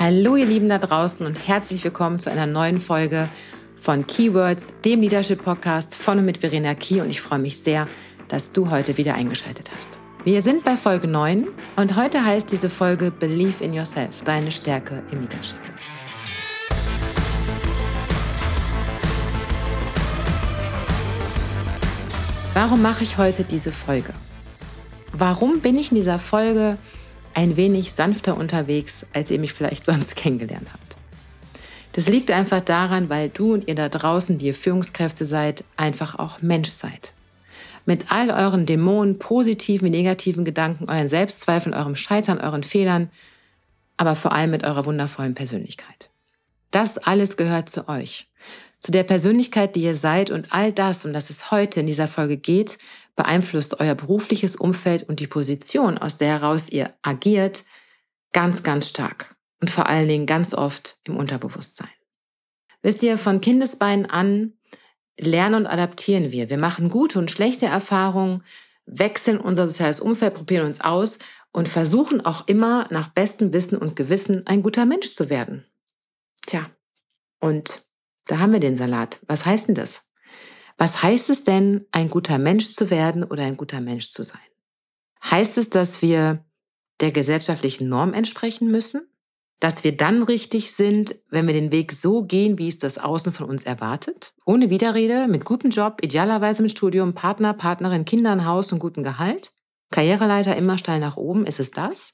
Hallo ihr Lieben da draußen und herzlich willkommen zu einer neuen Folge von Keywords, dem Leadership Podcast von und mit Verena Key und ich freue mich sehr, dass du heute wieder eingeschaltet hast. Wir sind bei Folge 9 und heute heißt diese Folge Believe in Yourself, deine Stärke im Leadership. Warum mache ich heute diese Folge? Warum bin ich in dieser Folge ein wenig sanfter unterwegs, als ihr mich vielleicht sonst kennengelernt habt. Das liegt einfach daran, weil du und ihr da draußen, die ihr Führungskräfte seid, einfach auch Mensch seid. Mit all euren Dämonen, positiven negativen Gedanken, euren Selbstzweifeln, eurem Scheitern, euren Fehlern, aber vor allem mit eurer wundervollen Persönlichkeit. Das alles gehört zu euch, zu der Persönlichkeit, die ihr seid und all das, um das es heute in dieser Folge geht, beeinflusst euer berufliches Umfeld und die Position, aus der heraus ihr agiert, ganz, ganz stark und vor allen Dingen ganz oft im Unterbewusstsein. Wisst ihr, von Kindesbeinen an lernen und adaptieren wir. Wir machen gute und schlechte Erfahrungen, wechseln unser soziales Umfeld, probieren uns aus und versuchen auch immer nach bestem Wissen und Gewissen ein guter Mensch zu werden. Tja, und da haben wir den Salat. Was heißt denn das? Was heißt es denn, ein guter Mensch zu werden oder ein guter Mensch zu sein? Heißt es, dass wir der gesellschaftlichen Norm entsprechen müssen? Dass wir dann richtig sind, wenn wir den Weg so gehen, wie es das Außen von uns erwartet? Ohne Widerrede, mit gutem Job, idealerweise mit Studium, Partner, Partnerin, Kindern, Haus und gutem Gehalt? Karriereleiter immer steil nach oben, ist es das?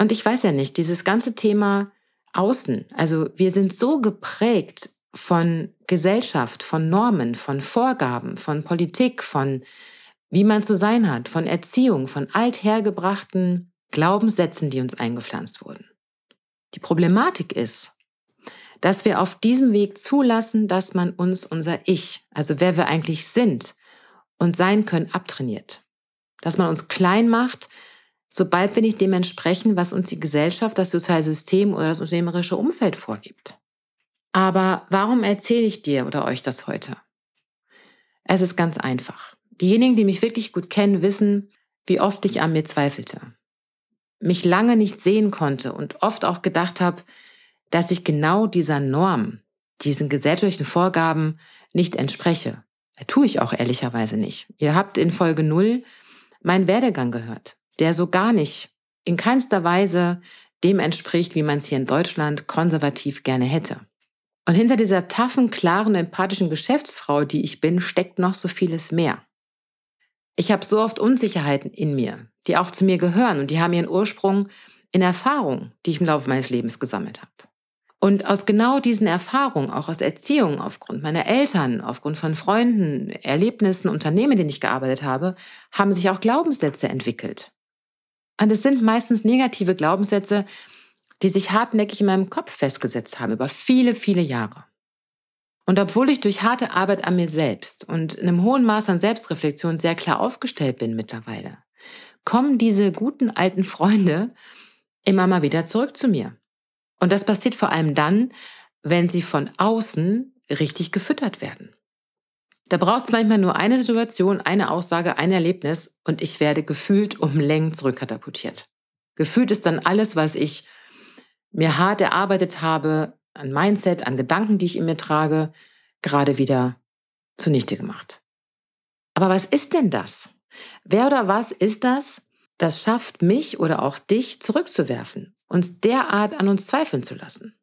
Und ich weiß ja nicht, dieses ganze Thema Außen, also wir sind so geprägt von Gesellschaft, von Normen, von Vorgaben, von Politik, von wie man zu sein hat, von Erziehung, von althergebrachten Glaubenssätzen, die uns eingepflanzt wurden. Die Problematik ist, dass wir auf diesem Weg zulassen, dass man uns unser Ich, also wer wir eigentlich sind und sein können, abtrainiert. Dass man uns klein macht, sobald wir nicht dem entsprechen, was uns die Gesellschaft, das soziale System oder das unternehmerische Umfeld vorgibt. Aber warum erzähle ich dir oder euch das heute? Es ist ganz einfach. Diejenigen, die mich wirklich gut kennen, wissen, wie oft ich an mir zweifelte. Mich lange nicht sehen konnte und oft auch gedacht habe, dass ich genau dieser Norm, diesen gesellschaftlichen Vorgaben nicht entspreche. Tue ich auch ehrlicherweise nicht. Ihr habt in Folge 0 meinen Werdegang gehört, der so gar nicht, in keinster Weise dem entspricht, wie man es hier in Deutschland konservativ gerne hätte. Und hinter dieser taffen, klaren, empathischen Geschäftsfrau, die ich bin, steckt noch so vieles mehr. Ich habe so oft Unsicherheiten in mir, die auch zu mir gehören und die haben ihren Ursprung in Erfahrungen, die ich im Laufe meines Lebens gesammelt habe. Und aus genau diesen Erfahrungen, auch aus Erziehung, aufgrund meiner Eltern, aufgrund von Freunden, Erlebnissen, Unternehmen, in denen ich gearbeitet habe, haben sich auch Glaubenssätze entwickelt. Und es sind meistens negative Glaubenssätze, die sich hartnäckig in meinem Kopf festgesetzt haben über viele, viele Jahre. Und obwohl ich durch harte Arbeit an mir selbst und in einem hohen Maß an Selbstreflexion sehr klar aufgestellt bin mittlerweile, kommen diese guten alten Freunde immer mal wieder zurück zu mir. Und das passiert vor allem dann, wenn sie von außen richtig gefüttert werden. Da braucht es manchmal nur eine Situation, eine Aussage, ein Erlebnis und ich werde gefühlt um Längen zurückkatapultiert. Gefühlt ist dann alles, was ich mir hart erarbeitet habe, an Mindset, an Gedanken, die ich in mir trage, gerade wieder zunichte gemacht. Aber was ist denn das? Wer oder was ist das, das schafft mich oder auch dich zurückzuwerfen, uns derart an uns zweifeln zu lassen?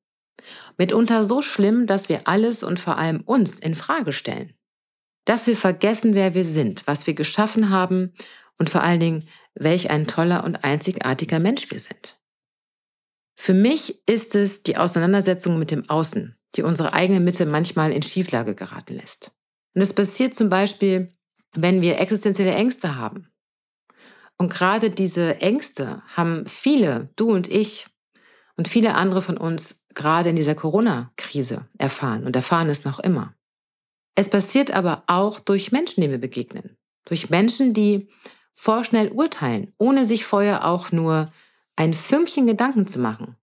Mitunter so schlimm, dass wir alles und vor allem uns in Frage stellen. Dass wir vergessen, wer wir sind, was wir geschaffen haben und vor allen Dingen, welch ein toller und einzigartiger Mensch wir sind. Für mich ist es die Auseinandersetzung mit dem Außen, die unsere eigene Mitte manchmal in Schieflage geraten lässt. Und es passiert zum Beispiel, wenn wir existenzielle Ängste haben. Und gerade diese Ängste haben viele, du und ich und viele andere von uns gerade in dieser Corona-Krise erfahren und erfahren es noch immer. Es passiert aber auch durch Menschen, denen wir begegnen. Durch Menschen, die vorschnell urteilen, ohne sich vorher auch nur ein Fünkchen Gedanken zu machen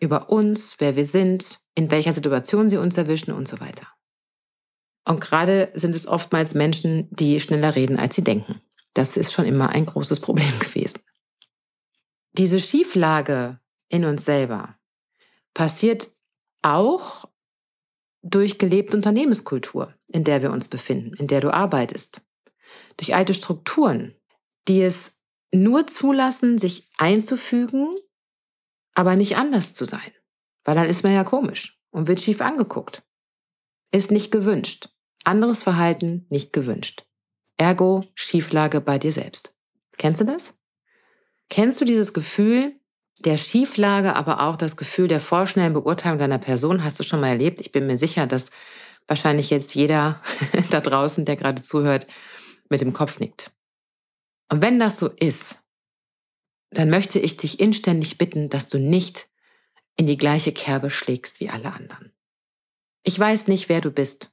über uns, wer wir sind, in welcher Situation sie uns erwischen und so weiter. Und gerade sind es oftmals Menschen, die schneller reden, als sie denken. Das ist schon immer ein großes Problem gewesen. Diese Schieflage in uns selber, passiert auch durch gelebte Unternehmenskultur, in der wir uns befinden, in der du arbeitest. Durch alte Strukturen, die es nur zulassen, sich einzufügen, aber nicht anders zu sein. Weil dann ist man ja komisch und wird schief angeguckt. Ist nicht gewünscht. Anderes Verhalten nicht gewünscht. Ergo Schieflage bei dir selbst. Kennst du das? Kennst du dieses Gefühl der Schieflage, aber auch das Gefühl der vorschnellen Beurteilung deiner Person? Hast du schon mal erlebt? Ich bin mir sicher, dass wahrscheinlich jetzt jeder da draußen, der gerade zuhört, mit dem Kopf nickt. Und wenn das so ist, dann möchte ich dich inständig bitten, dass du nicht in die gleiche Kerbe schlägst wie alle anderen. Ich weiß nicht, wer du bist.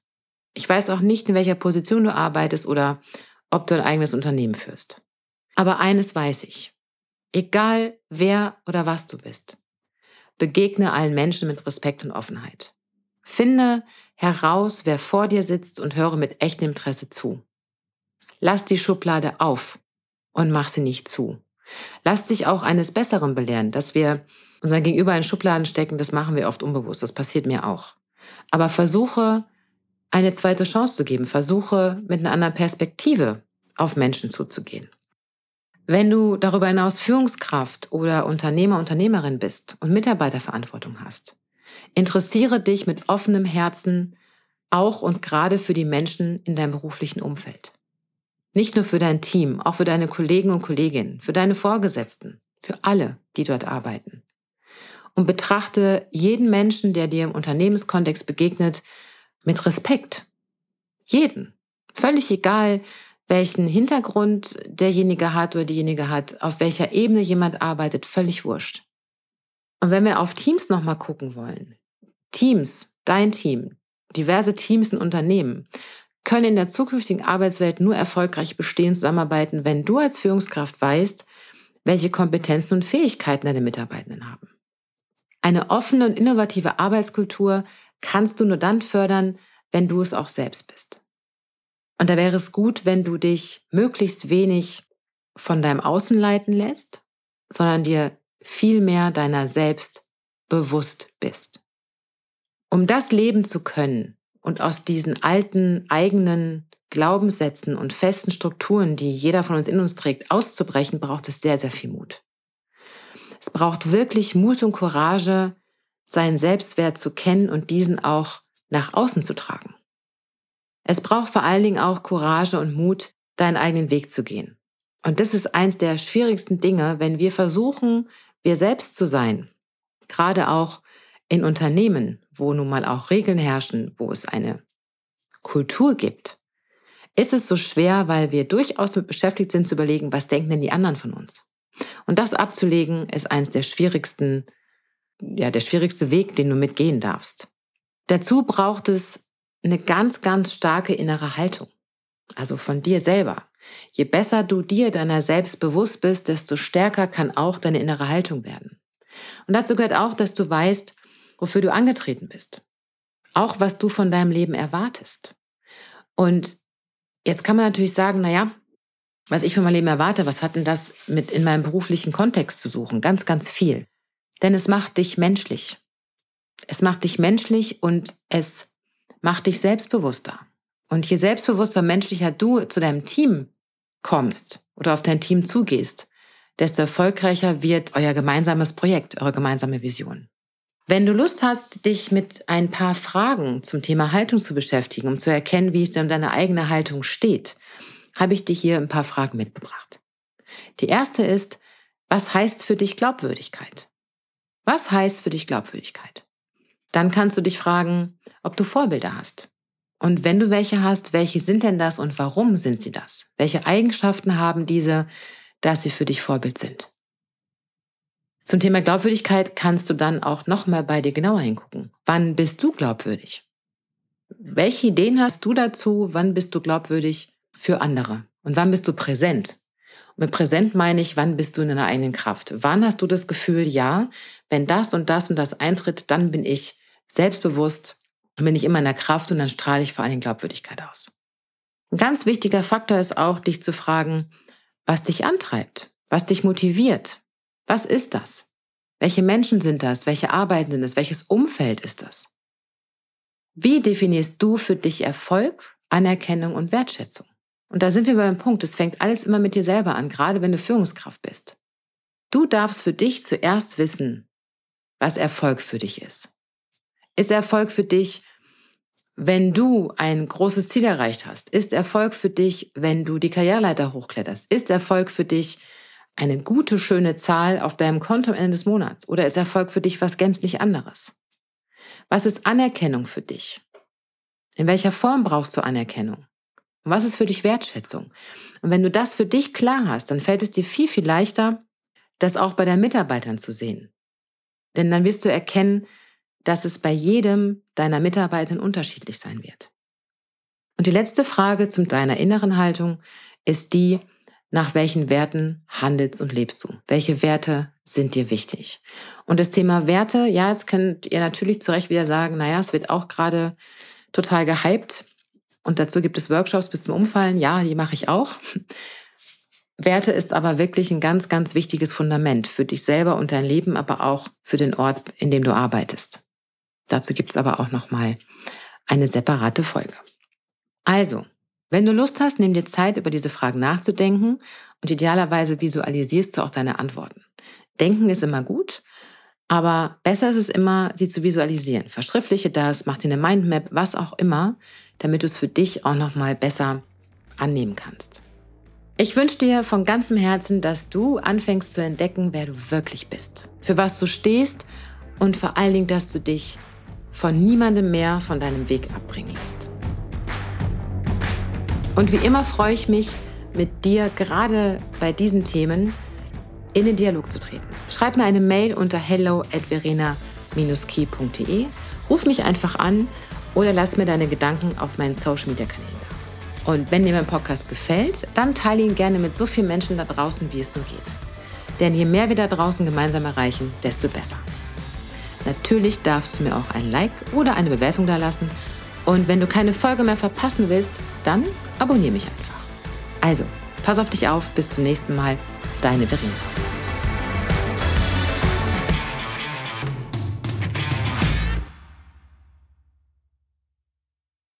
Ich weiß auch nicht, in welcher Position du arbeitest oder ob du ein eigenes Unternehmen führst. Aber eines weiß ich. Egal wer oder was du bist, begegne allen Menschen mit Respekt und Offenheit. Finde heraus, wer vor dir sitzt und höre mit echtem Interesse zu. Lass die Schublade auf und mach sie nicht zu. Lass dich auch eines Besseren belehren, dass wir unseren Gegenüber in Schubladen stecken, das machen wir oft unbewusst, das passiert mir auch. Aber versuche eine zweite Chance zu geben, versuche mit einer anderen Perspektive auf Menschen zuzugehen. Wenn du darüber hinaus Führungskraft oder Unternehmer, Unternehmerin bist und Mitarbeiterverantwortung hast, interessiere dich mit offenem Herzen auch und gerade für die Menschen in deinem beruflichen Umfeld. Nicht nur für dein Team, auch für deine Kollegen und Kolleginnen, für deine Vorgesetzten, für alle, die dort arbeiten. Und betrachte jeden Menschen, der dir im Unternehmenskontext begegnet, mit Respekt. Jeden. Völlig egal, welchen Hintergrund derjenige hat oder diejenige hat, auf welcher Ebene jemand arbeitet, völlig wurscht. Und wenn wir auf Teams nochmal gucken wollen, Teams, dein Team, diverse Teams in Unternehmen, können in der zukünftigen Arbeitswelt nur erfolgreich bestehen, zusammenarbeiten, wenn du als Führungskraft weißt, welche Kompetenzen und Fähigkeiten deine Mitarbeitenden haben. Eine offene und innovative Arbeitskultur kannst du nur dann fördern, wenn du es auch selbst bist. Und da wäre es gut, wenn du dich möglichst wenig von deinem Außen leiten lässt, sondern dir viel mehr deiner selbst bewusst bist. Um das leben zu können, und aus diesen alten eigenen Glaubenssätzen und festen Strukturen, die jeder von uns in uns trägt, auszubrechen, braucht es sehr, sehr viel Mut. Es braucht wirklich Mut und Courage, seinen Selbstwert zu kennen und diesen auch nach außen zu tragen. Es braucht vor allen Dingen auch Courage und Mut, deinen eigenen Weg zu gehen. Und das ist eins der schwierigsten Dinge, wenn wir versuchen, wir selbst zu sein. Gerade auch in Unternehmen, wo nun mal auch Regeln herrschen, wo es eine Kultur gibt, ist es so schwer, weil wir durchaus mit beschäftigt sind zu überlegen, was denken denn die anderen von uns? Und das abzulegen ist eines der schwierigsten, ja, der schwierigste Weg, den du mitgehen darfst. Dazu braucht es eine ganz, ganz starke innere Haltung. Also von dir selber. Je besser du dir deiner selbst bewusst bist, desto stärker kann auch deine innere Haltung werden. Und dazu gehört auch, dass du weißt, wofür du angetreten bist. Auch was du von deinem Leben erwartest. Und jetzt kann man natürlich sagen, naja, was ich von meinem Leben erwarte, was hat denn das mit in meinem beruflichen Kontext zu suchen? Ganz, ganz viel. Denn es macht dich menschlich. Es macht dich menschlich und es macht dich selbstbewusster. Und je selbstbewusster, menschlicher du zu deinem Team kommst oder auf dein Team zugehst, desto erfolgreicher wird euer gemeinsames Projekt, eure gemeinsame Vision. Wenn du Lust hast, dich mit ein paar Fragen zum Thema Haltung zu beschäftigen, um zu erkennen, wie es um deine eigene Haltung steht, habe ich dir hier ein paar Fragen mitgebracht. Die erste ist, was heißt für dich Glaubwürdigkeit? Was heißt für dich Glaubwürdigkeit? Dann kannst du dich fragen, ob du Vorbilder hast. Und wenn du welche hast, welche sind denn das und warum sind sie das? Welche Eigenschaften haben diese, dass sie für dich Vorbild sind? Zum Thema Glaubwürdigkeit kannst du dann auch nochmal bei dir genauer hingucken. Wann bist du glaubwürdig? Welche Ideen hast du dazu? Wann bist du glaubwürdig für andere? Und wann bist du präsent? Und mit präsent meine ich, wann bist du in deiner eigenen Kraft? Wann hast du das Gefühl, ja, wenn das und das und das eintritt, dann bin ich selbstbewusst, dann bin ich immer in der Kraft und dann strahle ich vor allem Glaubwürdigkeit aus. Ein ganz wichtiger Faktor ist auch, dich zu fragen, was dich antreibt, was dich motiviert, was ist das? Welche Menschen sind das? Welche Arbeiten sind es? Welches Umfeld ist das? Wie definierst du für dich Erfolg, Anerkennung und Wertschätzung? Und da sind wir beim Punkt, es fängt alles immer mit dir selber an, gerade wenn du Führungskraft bist. Du darfst für dich zuerst wissen, was Erfolg für dich ist. Ist Erfolg für dich, wenn du ein großes Ziel erreicht hast? Ist Erfolg für dich, wenn du die Karriereleiter hochkletterst? Ist Erfolg für dich eine gute, schöne Zahl auf deinem Konto am Ende des Monats? Oder ist Erfolg für dich was gänzlich anderes? Was ist Anerkennung für dich? In welcher Form brauchst du Anerkennung? Und was ist für dich Wertschätzung? Und wenn du das für dich klar hast, dann fällt es dir viel, viel leichter, das auch bei deinen Mitarbeitern zu sehen. Denn dann wirst du erkennen, dass es bei jedem deiner Mitarbeiter unterschiedlich sein wird. Und die letzte Frage zum deiner inneren Haltung ist die, nach welchen Werten handelst und lebst du? Welche Werte sind dir wichtig? Und das Thema Werte, ja, jetzt könnt ihr natürlich zu Recht wieder sagen, naja, es wird auch gerade total gehypt. Und dazu gibt es Workshops bis zum Umfallen. Ja, die mache ich auch. Werte ist aber wirklich ein ganz, ganz wichtiges Fundament für dich selber und dein Leben, aber auch für den Ort, in dem du arbeitest. Dazu gibt es aber auch nochmal eine separate Folge. Also, wenn du Lust hast, nimm dir Zeit, über diese Fragen nachzudenken und idealerweise visualisierst du auch deine Antworten. Denken ist immer gut, aber besser ist es immer, sie zu visualisieren. Verschriftliche das, mach dir eine Mindmap, was auch immer, damit du es für dich auch nochmal besser annehmen kannst. Ich wünsche dir von ganzem Herzen, dass du anfängst zu entdecken, wer du wirklich bist, für was du stehst und vor allen Dingen, dass du dich von niemandem mehr von deinem Weg abbringen lässt. Und wie immer freue ich mich, mit dir gerade bei diesen Themen in den Dialog zu treten. Schreib mir eine Mail unter hello at verena-key.de, ruf mich einfach an oder lass mir deine Gedanken auf meinen Social Media Kanälen. Und wenn dir mein Podcast gefällt, dann teile ihn gerne mit so vielen Menschen da draußen, wie es nur geht. Denn je mehr wir da draußen gemeinsam erreichen, desto besser. Natürlich darfst du mir auch ein Like oder eine Bewertung da lassen. Und wenn du keine Folge mehr verpassen willst, dann abonniere mich einfach. Also, pass auf dich auf, bis zum nächsten Mal. Deine Verena.